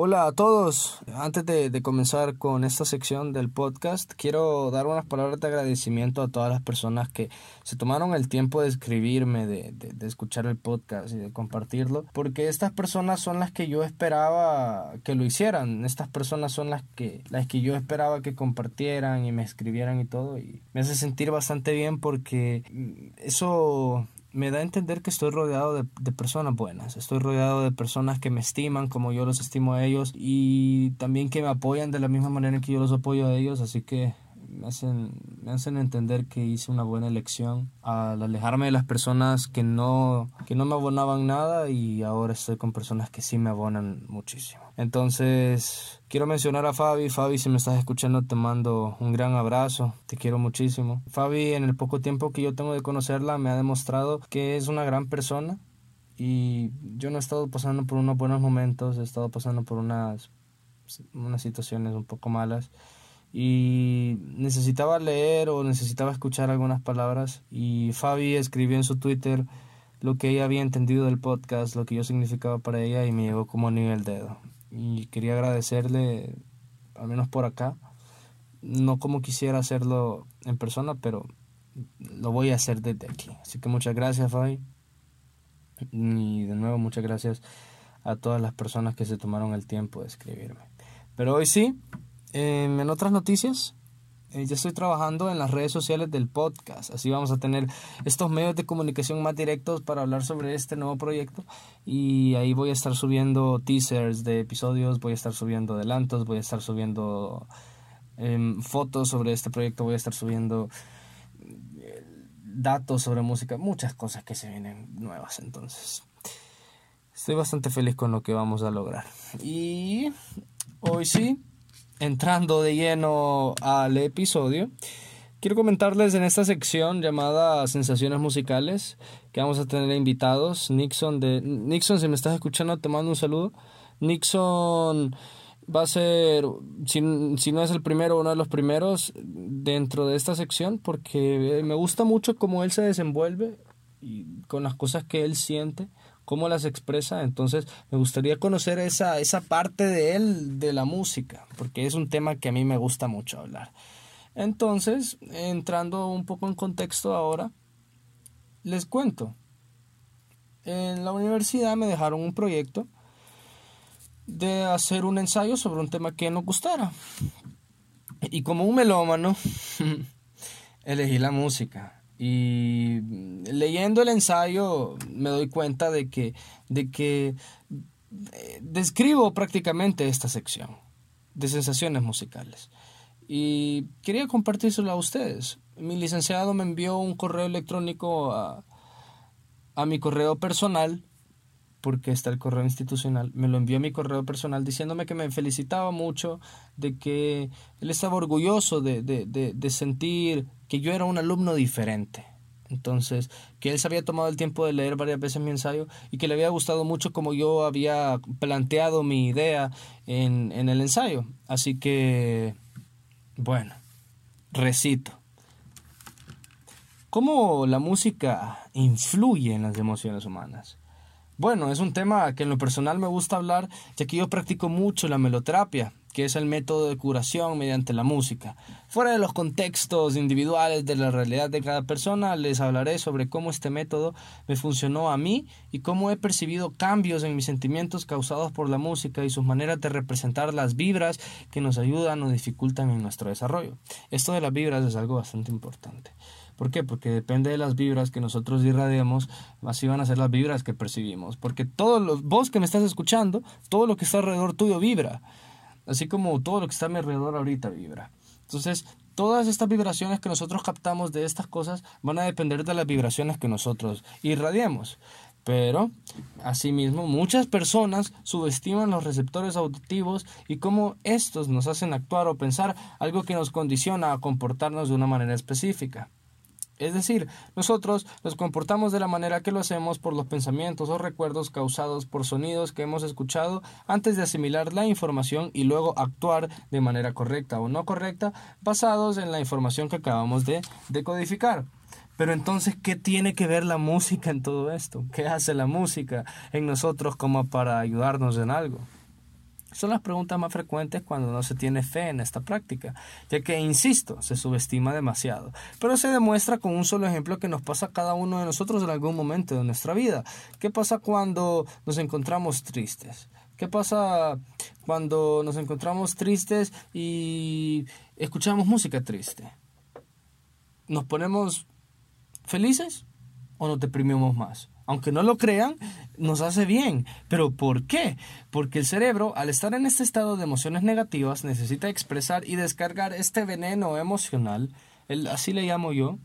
Hola a todos. Antes de, comenzar con esta sección del podcast, quiero dar unas palabras de agradecimiento a todas las personas que se tomaron el tiempo de escribirme, de, de, escuchar el podcast y de compartirlo, porque estas personas son las que yo esperaba que lo hicieran. Estas personas son las que, las que yo esperaba que compartieran y me escribieran y todo. Y me hace sentir bastante bien porque eso me da a entender que estoy rodeado de, de, personas buenas, estoy rodeado de personas que me estiman como yo los estimo a ellos y también que me apoyan de la misma manera que yo los apoyo a ellos, así que me hacen, me hacen entender que hice una buena elección al alejarme de las personas que no, que no me abonaban nada y ahora estoy con personas que sí me abonan muchísimo. Entonces, quiero mencionar a Fabi. Fabi, si me estás escuchando, te mando un gran abrazo. Te quiero muchísimo. Fabi, en el poco tiempo que yo tengo de conocerla, me ha demostrado que es una gran persona. Y yo no he estado pasando por unos buenos momentos, he estado pasando por unas, unas situaciones un poco malas y necesitaba leer o necesitaba escuchar algunas palabras y Fabi escribió en su Twitter lo que ella había entendido del podcast, lo que yo significaba para ella y me llegó como anillo el dedo. Y quería agradecerle, al menos por acá, no como quisiera hacerlo en persona, pero lo voy a hacer desde aquí. Así que muchas gracias Fabi y de nuevo muchas gracias a todas las personas que se tomaron el tiempo de escribirme. Pero hoy sí, en otras noticias, eh, ya estoy trabajando en las redes sociales del podcast, así vamos a tener estos medios de comunicación más directos para hablar sobre este nuevo proyecto y ahí voy a estar subiendo teasers de episodios, voy a estar subiendo adelantos, voy a estar subiendo em, fotos sobre este proyecto, voy a estar subiendo eh, datos sobre música, muchas cosas que se vienen nuevas entonces. Estoy bastante feliz con lo que vamos a lograr. Y hoy sí, entrando de lleno al episodio, quiero comentarles en esta sección llamada Sensaciones Musicales que vamos a tener invitados. Nixon de Nixon, si me estás escuchando, te mando un saludo. Nixon va a ser, si, no es el primero, uno de los primeros dentro de esta sección porque me gusta mucho cómo él se desenvuelve y con las cosas que él siente cómo las expresa. Entonces me gustaría conocer esa, esa parte de él, de la música, porque es un tema que a mí me gusta mucho hablar. Entonces, entrando un poco en contexto ahora, les cuento. En la universidad me dejaron un proyecto de hacer un ensayo sobre un tema que nos gustara. Y como un melómano, elegí la música. Y leyendo el ensayo me doy cuenta de que, de que eh, describo prácticamente esta sección de sensaciones musicales. Y quería compartírselo a ustedes. Mi licenciado me envió un correo electrónico a, a mi correo personal porque está el correo institucional, me lo envió a mi correo personal diciéndome que me felicitaba mucho, de que él estaba orgulloso de, de, de, sentir que yo era un alumno diferente. Entonces, que él se había tomado el tiempo de leer varias veces mi ensayo y que le había gustado mucho como yo había planteado mi idea en, en el ensayo. Así que, bueno, recito. ¿Cómo la música influye en las emociones humanas? Bueno, es un tema que en lo personal me gusta hablar, ya que yo practico mucho la meloterapia, que es el método de curación mediante la música. Fuera de los contextos individuales de la realidad de cada persona, les hablaré sobre cómo este método me funcionó a mí y cómo he percibido cambios en mis sentimientos causados por la música y sus maneras de representar las vibras que nos ayudan o dificultan en nuestro desarrollo. Esto de las vibras es algo bastante importante. ¿Por qué? Porque depende de las vibras que nosotros irradiemos, así van a ser las vibras que percibimos. Porque todos los, vos que me estás escuchando, todo lo que está alrededor tuyo vibra. Así como todo lo que está a mi alrededor ahorita vibra. Entonces, todas estas vibraciones que nosotros captamos de estas cosas van a depender de las vibraciones que nosotros irradiemos. Pero, asimismo, muchas personas subestiman los receptores auditivos y cómo estos nos hacen actuar o pensar algo que nos condiciona a comportarnos de una manera específica. Es decir, nosotros nos comportamos de la manera que lo hacemos por los pensamientos o recuerdos causados por sonidos que hemos escuchado antes de asimilar la información y luego actuar de manera correcta o no correcta basados en la información que acabamos de decodificar. Pero entonces, ¿qué tiene que ver la música en todo esto? ¿Qué hace la música en nosotros como para ayudarnos en algo? Son las preguntas más frecuentes cuando no se tiene fe en esta práctica, ya que, insisto, se subestima demasiado. Pero se demuestra con un solo ejemplo que nos pasa a cada uno de nosotros en algún momento de nuestra vida. ¿Qué pasa cuando nos encontramos tristes? ¿Qué pasa cuando nos encontramos tristes y escuchamos música triste? ¿Nos ponemos felices o nos deprimimos más? Aunque no lo crean, nos hace bien. ¿Pero por qué? Porque el cerebro, al estar en este estado de emociones negativas, necesita expresar y descargar este veneno emocional, el, así le llamo yo,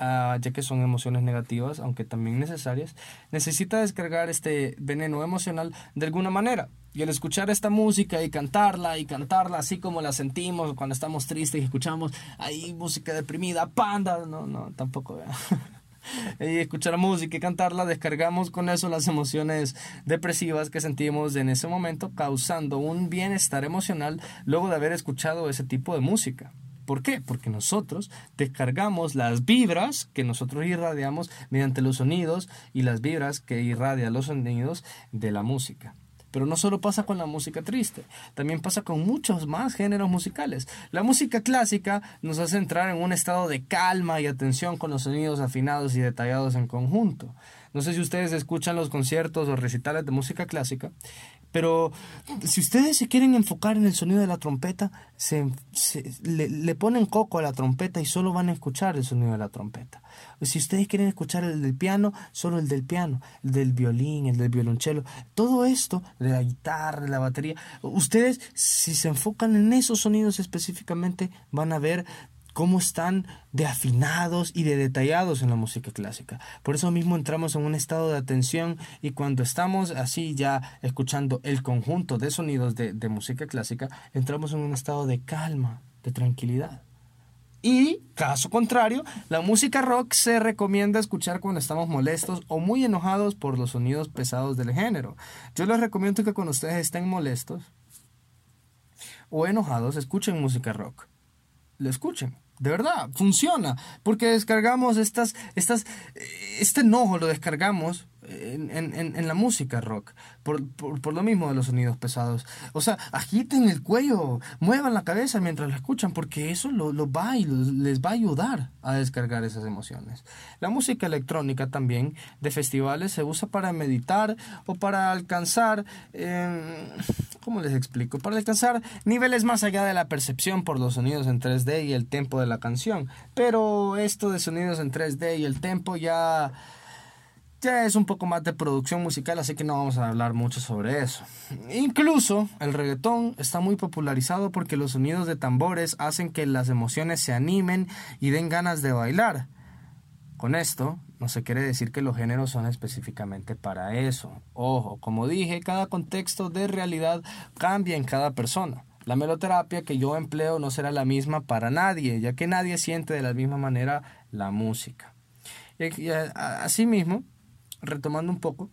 ah, ya que son emociones negativas, aunque también necesarias, necesita descargar este veneno emocional de alguna manera. Y al escuchar esta música y cantarla y cantarla así como la sentimos cuando estamos tristes y escuchamos ahí música deprimida, panda, no, no, tampoco. y escuchar música y cantarla, descargamos con eso las emociones depresivas que sentimos en ese momento, causando un bienestar emocional luego de haber escuchado ese tipo de música. ¿Por qué? Porque nosotros descargamos las vibras que nosotros irradiamos mediante los sonidos y las vibras que irradian los sonidos de la música. Pero no solo pasa con la música triste, también pasa con muchos más géneros musicales. La música clásica nos hace entrar en un estado de calma y atención con los sonidos afinados y detallados en conjunto. No sé si ustedes escuchan los conciertos o recitales de música clásica pero si ustedes se quieren enfocar en el sonido de la trompeta, se, le, ponen coco a la trompeta y solo van a escuchar el sonido de la trompeta. Si ustedes quieren escuchar el del piano, solo el del piano, el del violín, el del violonchelo, todo esto, de la guitarra, de la batería, ustedes si se enfocan en esos sonidos específicamente, van a ver cómo están de afinados y de detallados en la música clásica. Por eso mismo entramos en un estado de atención y cuando estamos así ya escuchando el conjunto de sonidos de, de música clásica, entramos en un estado de calma, de tranquilidad. Y, caso contrario, la música rock se recomienda escuchar cuando estamos molestos o muy enojados por los sonidos pesados del género. Yo les recomiendo que cuando ustedes estén molestos o enojados, escuchen música rock lo escuchen. De verdad, funciona. Porque descargamos estas, estas, este enojo lo descargamos en, en, en la música rock, por, por, lo mismo de los sonidos pesados. O sea, agiten el cuello, muevan la cabeza mientras lo escuchan, porque eso lo, lo va y les va a ayudar a descargar esas emociones. La música electrónica también de festivales se usa para meditar o para alcanzar, eh, ¿cómo les explico? Para alcanzar niveles más allá de la percepción por los sonidos en 3D y el tempo de la canción. Pero esto de sonidos en 3D y el tempo ya ya es un poco más de producción musical, así que no vamos a hablar mucho sobre eso. Incluso el reggaetón está muy popularizado porque los sonidos de tambores hacen que las emociones se animen y den ganas de bailar. Con esto no se quiere decir que los géneros son específicamente para eso. Ojo, como dije, cada contexto de realidad cambia en cada persona. La meloterapia que yo empleo no será la misma para nadie, ya que nadie siente de la misma manera la música. Y, asimismo, retomando un poco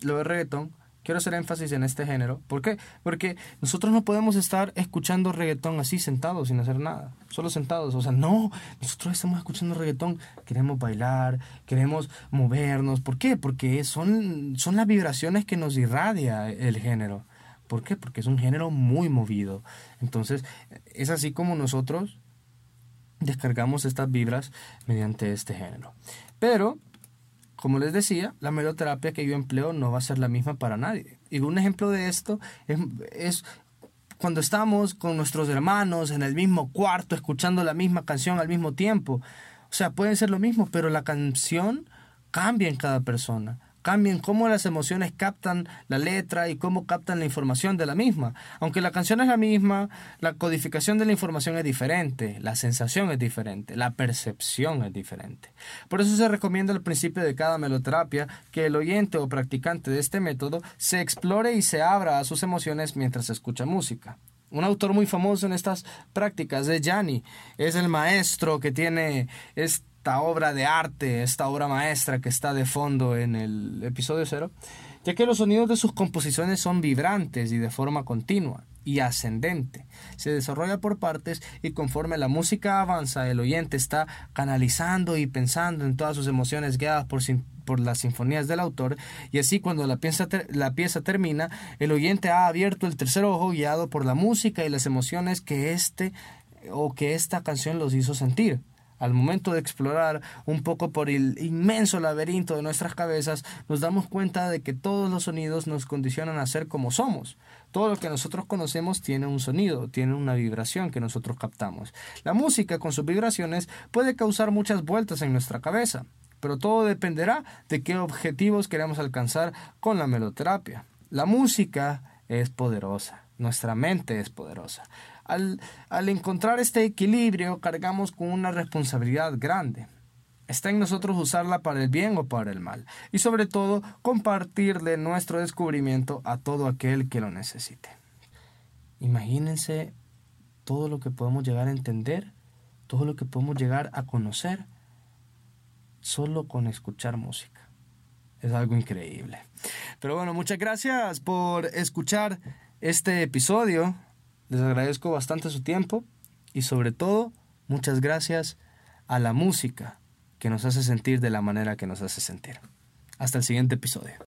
lo de reggaetón, quiero hacer énfasis en este género. ¿Por qué? Porque nosotros no podemos estar escuchando reggaetón así sentados sin hacer nada, solo sentados. O sea, no, nosotros estamos escuchando reggaetón, queremos bailar, queremos movernos. ¿Por qué? Porque son, son las vibraciones que nos irradia el género. ¿Por qué? Porque es un género muy movido. Entonces, es así como nosotros descargamos estas vibras mediante este género. Pero como les decía, la meloterapia que yo empleo no va a ser la misma para nadie. Y un ejemplo de esto es, cuando estamos con nuestros hermanos en el mismo cuarto escuchando la misma canción al mismo tiempo. O sea, pueden ser lo mismo, pero la canción cambia en cada persona cambien cómo las emociones captan la letra y cómo captan la información de la misma. Aunque la canción es la misma, la codificación de la información es diferente, la sensación es diferente, la percepción es diferente. Por eso se recomienda al principio de cada meloterapia que el oyente o practicante de este método se explore y se abra a sus emociones mientras escucha música. Un autor muy famoso en estas prácticas es Gianni. Es el maestro que tiene esta obra de arte, esta obra maestra que está de fondo en el episodio cero, ya que los sonidos de sus composiciones son vibrantes y de forma continua y ascendente. Se desarrolla por partes y conforme la música avanza, el oyente está canalizando y pensando en todas sus emociones guiadas por, por las sinfonías del autor y así cuando la pieza, la pieza termina, el oyente ha abierto el tercer ojo guiado por la música y las emociones que este o que esta canción los hizo sentir. Al momento de explorar un poco por el inmenso laberinto de nuestras cabezas, nos damos cuenta de que todos los sonidos nos condicionan a ser como somos. Todo lo que nosotros conocemos tiene un sonido, tiene una vibración que nosotros captamos. La música con sus vibraciones puede causar muchas vueltas en nuestra cabeza, pero todo dependerá de qué objetivos queremos alcanzar con la meloterapia. La música es poderosa, nuestra mente es poderosa. Al, encontrar este equilibrio, cargamos con una responsabilidad grande. Está en nosotros usarla para el bien o para el mal. Y sobre todo, compartirle nuestro descubrimiento a todo aquel que lo necesite. Imagínense todo lo que podemos llegar a entender, todo lo que podemos llegar a conocer solo con escuchar música. Es algo increíble. Pero bueno, muchas gracias por escuchar este episodio. Les agradezco bastante su tiempo y sobre todo muchas gracias a la música que nos hace sentir de la manera que nos hace sentir. Hasta el siguiente episodio.